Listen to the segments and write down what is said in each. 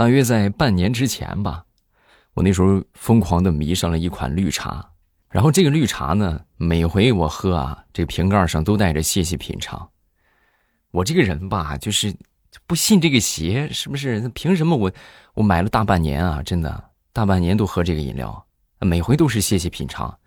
大约在半年之前吧，我那时候疯狂的迷上了一款绿茶，然后这个绿茶呢，每回我喝啊，这瓶盖上都带着“谢谢品尝”。我这个人吧，就是不信这个邪，是不是？那凭什么我我买了大半年啊？真的大半年都喝这个饮料，每回都是“谢谢品尝”。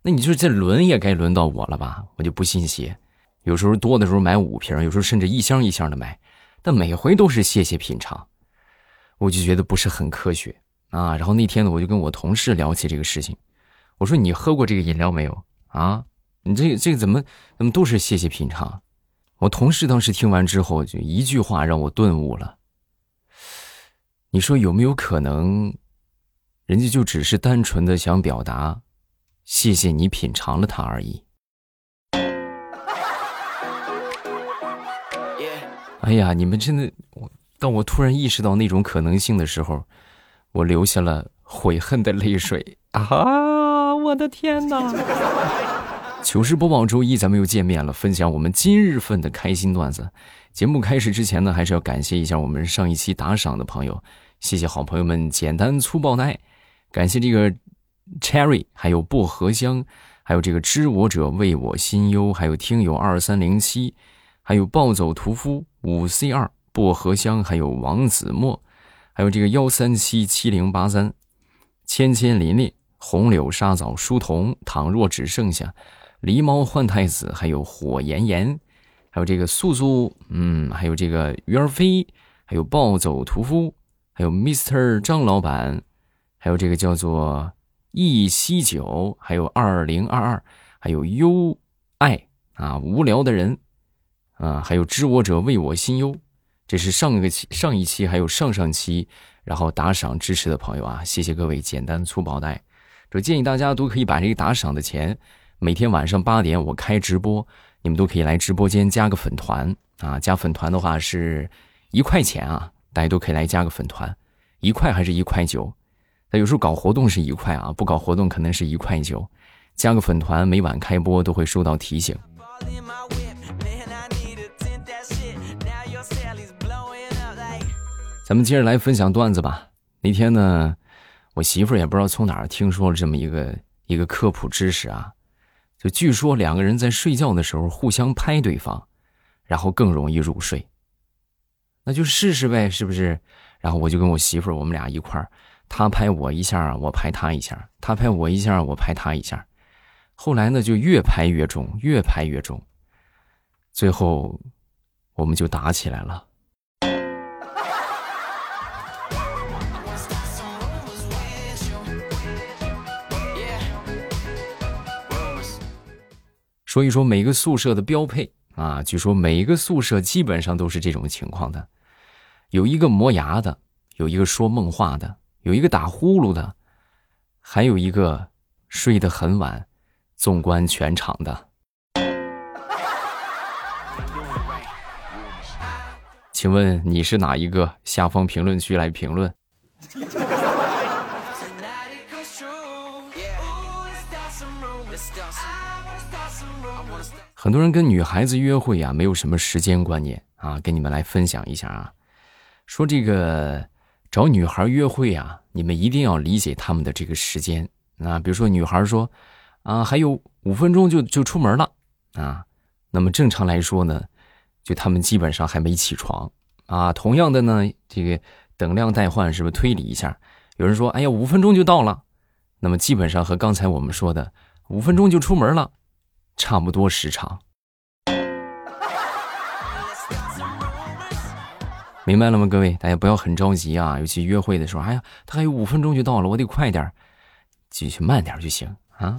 那你说这轮也该轮到我了吧？我就不信邪，有时候多的时候买五瓶，有时候甚至一箱一箱的买，但每回都是“谢谢品尝”。我就觉得不是很科学啊，然后那天呢，我就跟我同事聊起这个事情，我说你喝过这个饮料没有啊？你这这个怎么怎么都是谢谢品尝？我同事当时听完之后就一句话让我顿悟了。你说有没有可能，人家就只是单纯的想表达，谢谢你品尝了它而已？哎呀，你们真的我。当我突然意识到那种可能性的时候，我流下了悔恨的泪水啊！我的天哪！糗事播报周一，咱们又见面了，分享我们今日份的开心段子。节目开始之前呢，还是要感谢一下我们上一期打赏的朋友，谢谢好朋友们简单粗暴的爱，感谢这个 Cherry，还有薄荷香，还有这个知我者为我心忧，还有听友二三零七，还有暴走屠夫五 C 二。薄荷香，还有王子墨，还有这个幺三七七零八三，千千林林，红柳沙枣，书童，倘若只剩下狸猫换太子，还有火炎炎，还有这个素素，嗯，还有这个鱼儿飞，还有暴走屠夫，还有 Mr 张老板，还有这个叫做一西九，还有二零二二，还有优爱啊，无聊的人啊，还有知我者为我心忧。这是上个期、上一期还有上上期，然后打赏支持的朋友啊，谢谢各位简单粗暴带，就建议大家都可以把这个打赏的钱，每天晚上八点我开直播，你们都可以来直播间加个粉团啊。加粉团的话是一块钱啊，大家都可以来加个粉团，一块还是一块九？那有时候搞活动是一块啊，不搞活动可能是一块九。加个粉团，每晚开播都会收到提醒。咱们接着来分享段子吧。那天呢，我媳妇儿也不知道从哪儿听说了这么一个一个科普知识啊，就据说两个人在睡觉的时候互相拍对方，然后更容易入睡。那就试试呗，是不是？然后我就跟我媳妇儿，我们俩一块儿，她拍我一下，我拍她一下，她拍我一下，我拍她一下。后来呢，就越拍越重，越拍越重，最后我们就打起来了。说一说每个宿舍的标配啊，据说每一个宿舍基本上都是这种情况的，有一个磨牙的，有一个说梦话的，有一个打呼噜的，还有一个睡得很晚，纵观全场的。请问你是哪一个？下方评论区来评论。很多人跟女孩子约会啊，没有什么时间观念啊，跟你们来分享一下啊。说这个找女孩约会啊，你们一定要理解他们的这个时间啊。比如说女孩说啊，还有五分钟就就出门了啊，那么正常来说呢，就他们基本上还没起床啊。同样的呢，这个等量代换是不是推理一下？有人说，哎呀，五分钟就到了，那么基本上和刚才我们说的五分钟就出门了。差不多时长，明白了吗？各位，大家不要很着急啊，尤其约会的时候，哎呀，他还有五分钟就到了，我得快点继续慢点就行啊。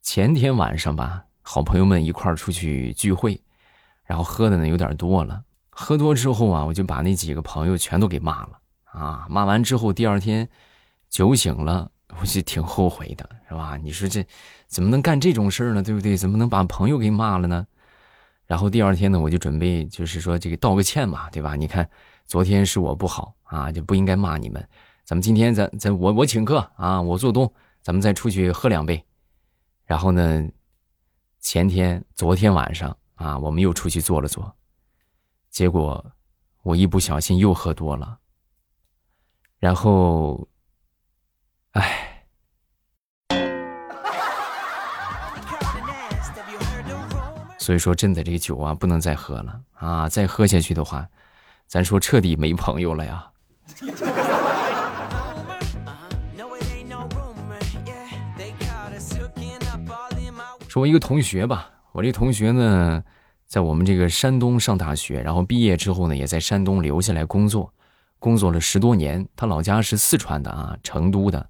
前天晚上吧，好朋友们一块儿出去聚会，然后喝的呢有点多了，喝多之后啊，我就把那几个朋友全都给骂了。啊！骂完之后，第二天酒醒了，我就挺后悔的，是吧？你说这怎么能干这种事儿呢？对不对？怎么能把朋友给骂了呢？然后第二天呢，我就准备就是说这个道个歉嘛，对吧？你看昨天是我不好啊，就不应该骂你们。咱们今天咱咱我我请客啊，我做东，咱们再出去喝两杯。然后呢，前天、昨天晚上啊，我们又出去坐了坐，结果我一不小心又喝多了，然后，唉，所以说真的这个酒啊，不能再喝了啊！再喝下去的话，咱说彻底没朋友了呀。说，我一个同学吧，我这同学呢，在我们这个山东上大学，然后毕业之后呢，也在山东留下来工作，工作了十多年。他老家是四川的啊，成都的。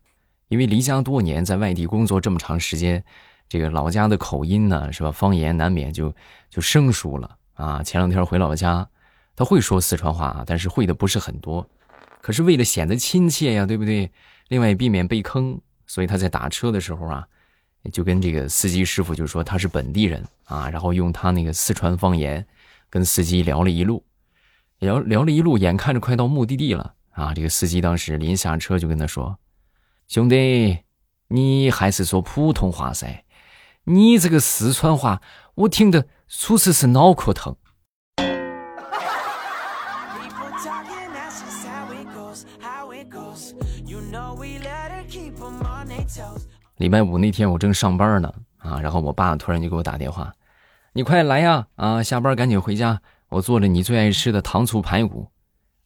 因为离家多年，在外地工作这么长时间，这个老家的口音呢，是吧？方言难免就就生疏了啊。前两天回老家，他会说四川话，但是会的不是很多。可是为了显得亲切呀，对不对？另外避免被坑，所以他在打车的时候啊。就跟这个司机师傅就说他是本地人啊，然后用他那个四川方言跟司机聊了一路，聊聊了一路，眼看着快到目的地了啊！这个司机当时临下车就跟他说：“兄弟，你还是说普通话噻，你这个四川话我听得属实是脑壳疼。”礼拜五那天我正上班呢，啊，然后我爸突然就给我打电话，你快来呀，啊，下班赶紧回家，我做了你最爱吃的糖醋排骨，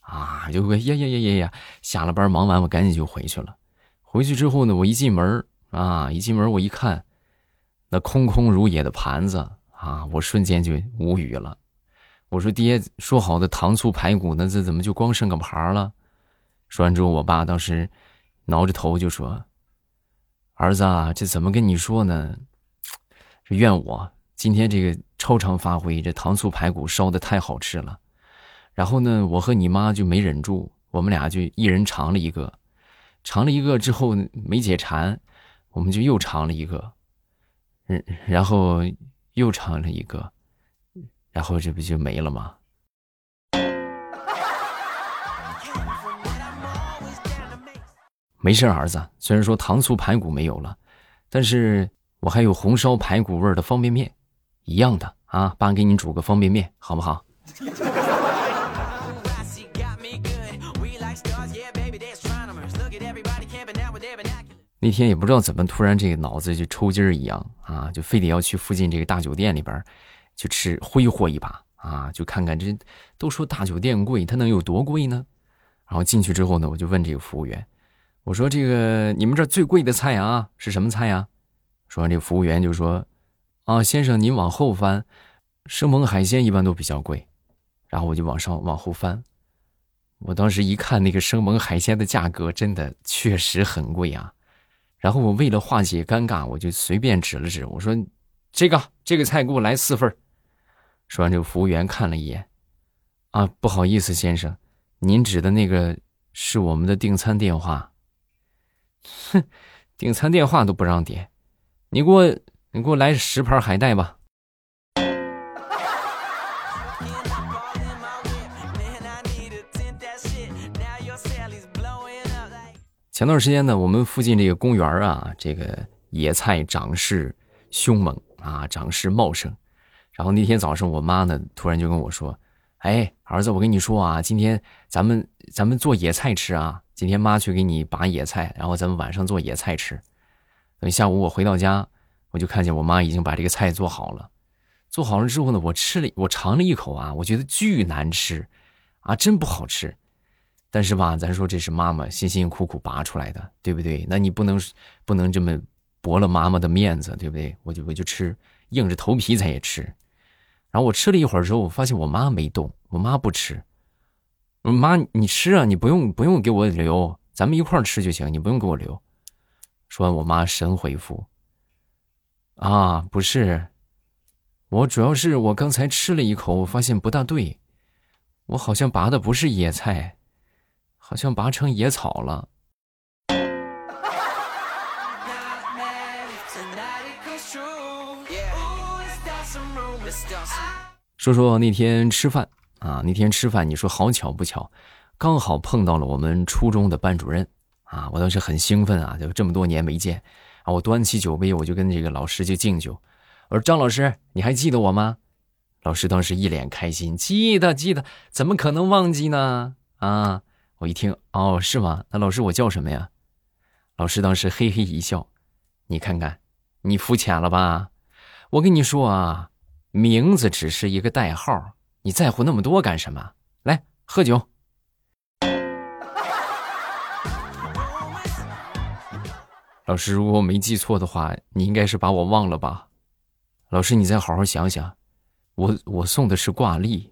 啊，就呀呀呀呀呀，下了班忙完我赶紧就回去了。回去之后呢，我一进门啊，一进门我一看，那空空如也的盘子啊，我瞬间就无语了。我说爹，说好的糖醋排骨，呢这怎么就光剩个盘了？说完之后，我爸当时挠着头就说。儿子啊，这怎么跟你说呢？这怨我今天这个超常发挥，这糖醋排骨烧的太好吃了。然后呢，我和你妈就没忍住，我们俩就一人尝了一个，尝了一个之后没解馋，我们就又尝了一个，嗯，然后又尝了一个，然后这不就没了吗？没事，儿子。虽然说糖醋排骨没有了，但是我还有红烧排骨味的方便面，一样的啊。爸给你煮个方便面，好不好？那天也不知道怎么突然这个脑子就抽筋儿一样啊，就非得要去附近这个大酒店里边去吃挥霍一把啊，就看看这都说大酒店贵，它能有多贵呢？然后进去之后呢，我就问这个服务员。我说这个你们这最贵的菜啊是什么菜呀？说完这服务员就说：“啊，先生您往后翻，生猛海鲜一般都比较贵。”然后我就往上往后翻，我当时一看那个生猛海鲜的价格，真的确实很贵啊。然后我为了化解尴尬，我就随便指了指，我说：“这个这个菜给我来四份。”说完这个服务员看了一眼，啊，不好意思先生，您指的那个是我们的订餐电话。哼，订餐电话都不让点，你给我，你给我来十盘海带吧。前段时间呢，我们附近这个公园啊，这个野菜长势凶猛啊，长势茂盛。然后那天早上，我妈呢突然就跟我说：“哎，儿子，我跟你说啊，今天咱们咱们做野菜吃啊。”今天妈去给你拔野菜，然后咱们晚上做野菜吃。等下午我回到家，我就看见我妈已经把这个菜做好了。做好了之后呢，我吃了，我尝了一口啊，我觉得巨难吃，啊，真不好吃。但是吧，咱说这是妈妈辛辛苦苦拔出来的，对不对？那你不能不能这么驳了妈妈的面子，对不对？我就我就吃，硬着头皮咱也吃。然后我吃了一会儿之后，我发现我妈没动，我妈不吃。妈，你吃啊，你不用不用给我留，咱们一块儿吃就行，你不用给我留。说完，我妈神回复：“啊，不是，我主要是我刚才吃了一口，我发现不大对，我好像拔的不是野菜，好像拔成野草了。”说说那天吃饭。啊，那天吃饭，你说好巧不巧，刚好碰到了我们初中的班主任啊！我当时很兴奋啊，就这么多年没见啊，我端起酒杯，我就跟这个老师就敬酒我说张老师，你还记得我吗？老师当时一脸开心，记得记得，怎么可能忘记呢？啊！我一听，哦，是吗？那老师我叫什么呀？老师当时嘿嘿一笑，你看看，你肤浅了吧？我跟你说啊，名字只是一个代号，你在乎那么多干什么？来喝酒。老师，如果我没记错的话，你应该是把我忘了吧？老师，你再好好想想，我我送的是挂历。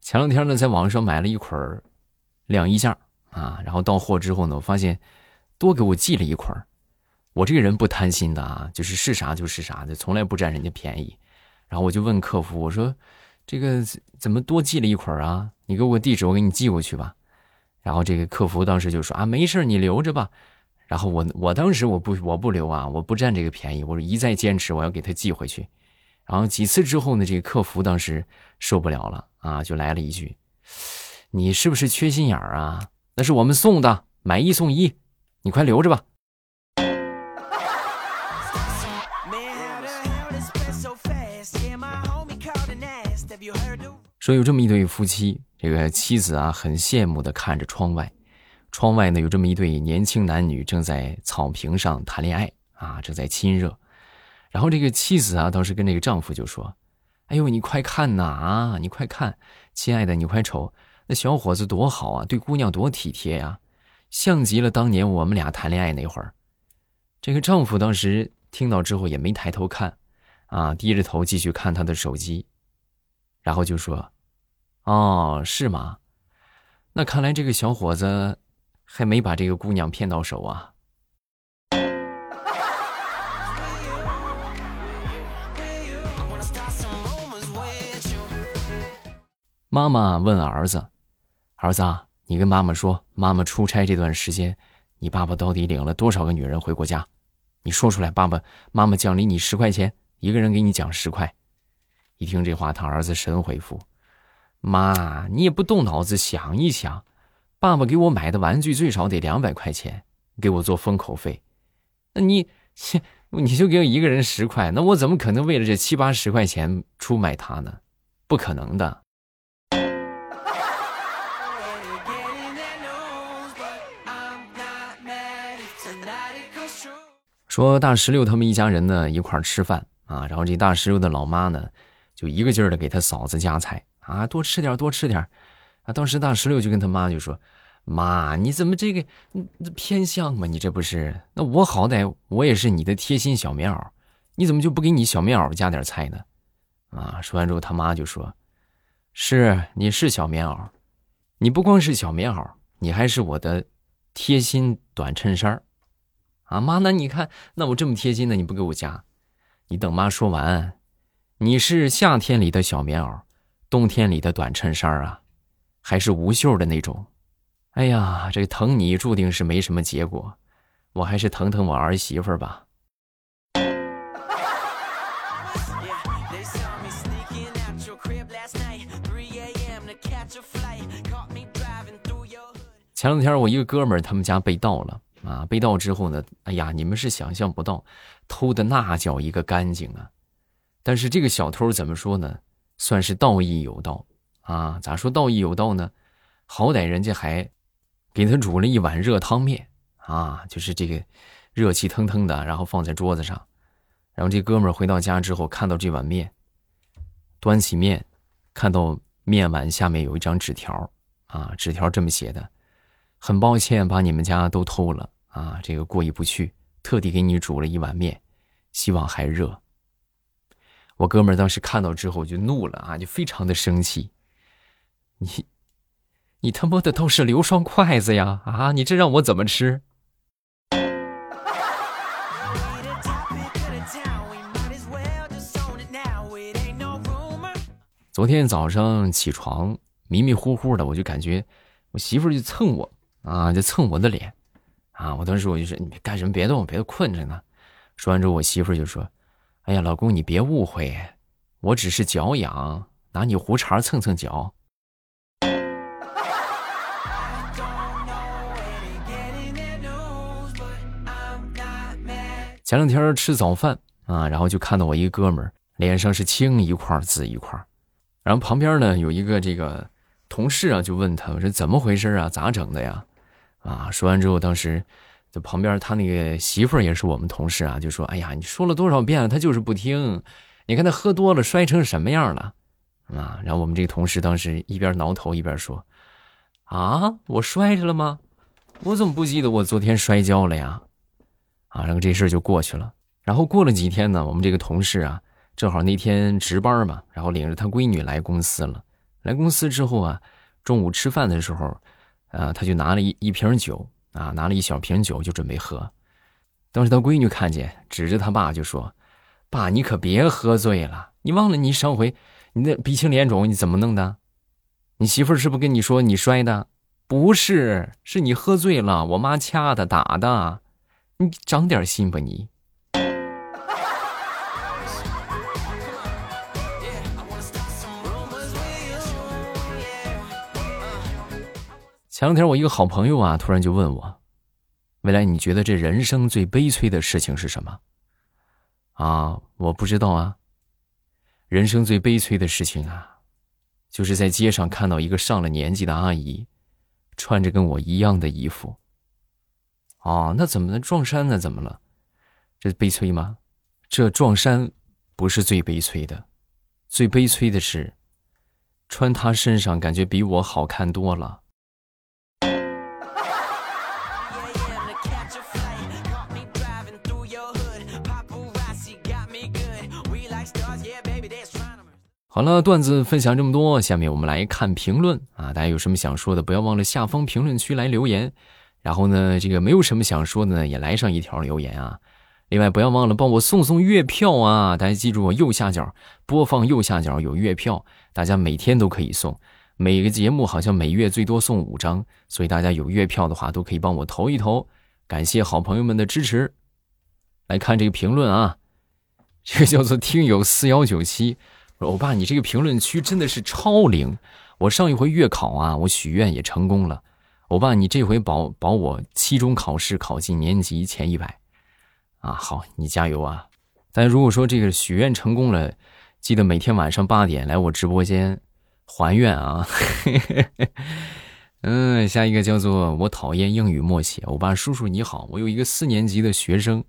前两天呢，在网上买了一捆晾衣架啊，然后到货之后呢，我发现多给我寄了一捆我这个人不贪心的啊，就是是啥就是啥的，从来不占人家便宜。然后我就问客服，我说。这个怎么多寄了一捆啊？你给我地址，我给你寄过去吧。然后这个客服当时就说啊，没事你留着吧。然后我我当时我不我不留啊，我不占这个便宜，我一再坚持我要给他寄回去。然后几次之后呢，这个客服当时受不了了啊，就来了一句：“你是不是缺心眼儿啊？那是我们送的，买一送一，你快留着吧。”说有这么一对夫妻，这个妻子啊很羡慕的看着窗外，窗外呢有这么一对年轻男女正在草坪上谈恋爱啊，正在亲热。然后这个妻子啊当时跟这个丈夫就说：“哎呦，你快看呐啊，你快看，亲爱的，你快瞅，那小伙子多好啊，对姑娘多体贴呀，像极了当年我们俩谈恋爱那会儿。”这个丈夫当时听到之后也没抬头看，啊，低着头继续看他的手机，然后就说。哦，是吗？那看来这个小伙子还没把这个姑娘骗到手啊。妈妈问儿子：“儿子，你跟妈妈说，妈妈出差这段时间，你爸爸到底领了多少个女人回过家？你说出来，爸爸妈妈奖励你十块钱，一个人给你奖十块。”一听这话，他儿子神回复。妈，你也不动脑子想一想，爸爸给我买的玩具最少得两百块钱，给我做封口费，那你，你就给我一个人十块，那我怎么可能为了这七八十块钱出卖他呢？不可能的。说大石榴他们一家人呢一块吃饭啊，然后这大石榴的老妈呢，就一个劲儿的给他嫂子夹菜。啊，多吃点，多吃点，啊！当时大石榴就跟他妈就说：“妈，你怎么这个偏向嘛？你这不是？那我好歹我也是你的贴心小棉袄，你怎么就不给你小棉袄加点菜呢？”啊！说完之后，他妈就说：“是你是小棉袄，你不光是小棉袄，你还是我的贴心短衬衫啊，妈，那你看，那我这么贴心的，你不给我加？你等妈说完，你是夏天里的小棉袄。”冬天里的短衬衫啊，还是无袖的那种。哎呀，这疼你注定是没什么结果，我还是疼疼我儿媳妇吧。前两天我一个哥们儿他们家被盗了啊，被盗之后呢，哎呀，你们是想象不到，偷的那叫一个干净啊。但是这个小偷怎么说呢？算是道义有道啊？咋说道义有道呢？好歹人家还给他煮了一碗热汤面啊，就是这个热气腾腾的，然后放在桌子上。然后这哥们回到家之后，看到这碗面，端起面，看到面碗下面有一张纸条啊，纸条这么写的：“很抱歉把你们家都偷了啊，这个过意不去，特地给你煮了一碗面，希望还热。”我哥们儿当时看到之后就怒了啊，就非常的生气。你，你他妈的都是留双筷子呀！啊，你这让我怎么吃？昨天早上起床迷迷糊糊的，我就感觉我媳妇就蹭我啊，就蹭我的脸啊，我当时我就说，你干什么别动，别困着呢。说完之后我媳妇就说，哎呀，老公你别误会，我只是脚痒，拿你胡茬蹭蹭脚。前两天吃早饭，啊，然后就看到我一哥们，脸上是青一块紫一块，然后旁边呢有一个这个同事啊，就问他，我说怎么回事啊？咋整的呀？啊，说完之后，当时在旁边他那个媳妇儿也是我们同事啊，就说：“哎呀，你说了多少遍了，他就是不听。你看他喝多了摔成什么样了啊？”然后我们这个同事当时一边挠头一边说：“啊，我摔着了吗？我怎么不记得我昨天摔跤了呀？”啊，然后这事儿就过去了。然后过了几天呢，我们这个同事啊，正好那天值班嘛，然后领着他闺女来公司了。来公司之后啊，中午吃饭的时候，啊，他就拿了一一瓶酒啊，拿了一小瓶酒就准备喝。当时他闺女看见，指着他爸就说：“爸，你可别喝醉了！你忘了你上回你那鼻青脸肿，你怎么弄的？你媳妇是不是跟你说你摔的？不是，是你喝醉了，我妈掐的打的。”你长点心吧，你。前两天我一个好朋友啊，突然就问我：“未来你觉得这人生最悲催的事情是什么？”啊，我不知道啊。人生最悲催的事情啊，就是在街上看到一个上了年纪的阿姨，穿着跟我一样的衣服。哦，那怎么能撞衫呢？怎么了？这悲催吗？这撞衫不是最悲催的，最悲催的是穿她身上感觉比我好看多了。好了，段子分享这么多，下面我们来看评论啊！大家有什么想说的，不要忘了下方评论区来留言。然后呢，这个没有什么想说的呢，也来上一条留言啊。另外，不要忘了帮我送送月票啊！大家记住，右下角播放右下角有月票，大家每天都可以送。每个节目好像每月最多送五张，所以大家有月票的话都可以帮我投一投。感谢好朋友们的支持。来看这个评论啊，这个叫做听友四幺九七，欧巴，你这个评论区真的是超灵。我上一回月考啊，我许愿也成功了。欧巴，你这回保保我期中考试考进年级前一百，啊，好，你加油啊！但如果说这个许愿成功了，记得每天晚上八点来我直播间还愿啊！嗯，下一个叫做我讨厌英语默写。欧巴叔叔你好，我有一个四年级的学生，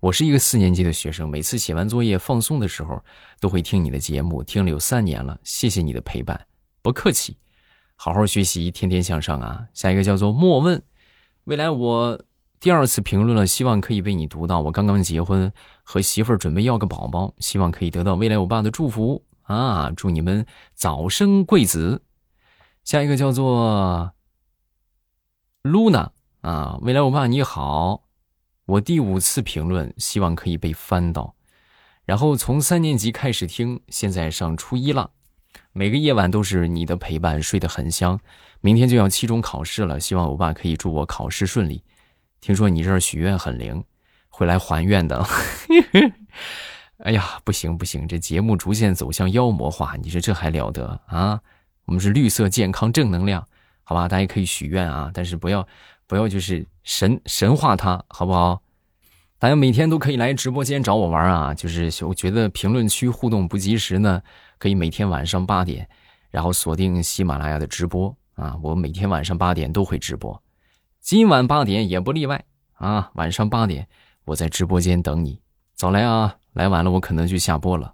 我是一个四年级的学生，每次写完作业放松的时候都会听你的节目，听了有三年了，谢谢你的陪伴，不客气。好好学习，天天向上啊！下一个叫做莫问，未来我第二次评论了，希望可以被你读到。我刚刚结婚，和媳妇儿准备要个宝宝，希望可以得到未来我爸的祝福啊！祝你们早生贵子。下一个叫做 Luna 啊，未来我爸你好，我第五次评论，希望可以被翻到。然后从三年级开始听，现在上初一了。每个夜晚都是你的陪伴，睡得很香。明天就要期中考试了，希望欧爸可以祝我考试顺利。听说你这儿许愿很灵，会来还愿的。哎呀，不行不行，这节目逐渐走向妖魔化，你说这还了得啊？我们是绿色健康正能量，好吧？大家可以许愿啊，但是不要不要就是神神化他，好不好？大家每天都可以来直播间找我玩啊，就是我觉得评论区互动不及时呢。可以每天晚上八点，然后锁定喜马拉雅的直播啊！我每天晚上八点都会直播，今晚八点也不例外啊！晚上八点我在直播间等你，早来啊！来晚了我可能就下播了。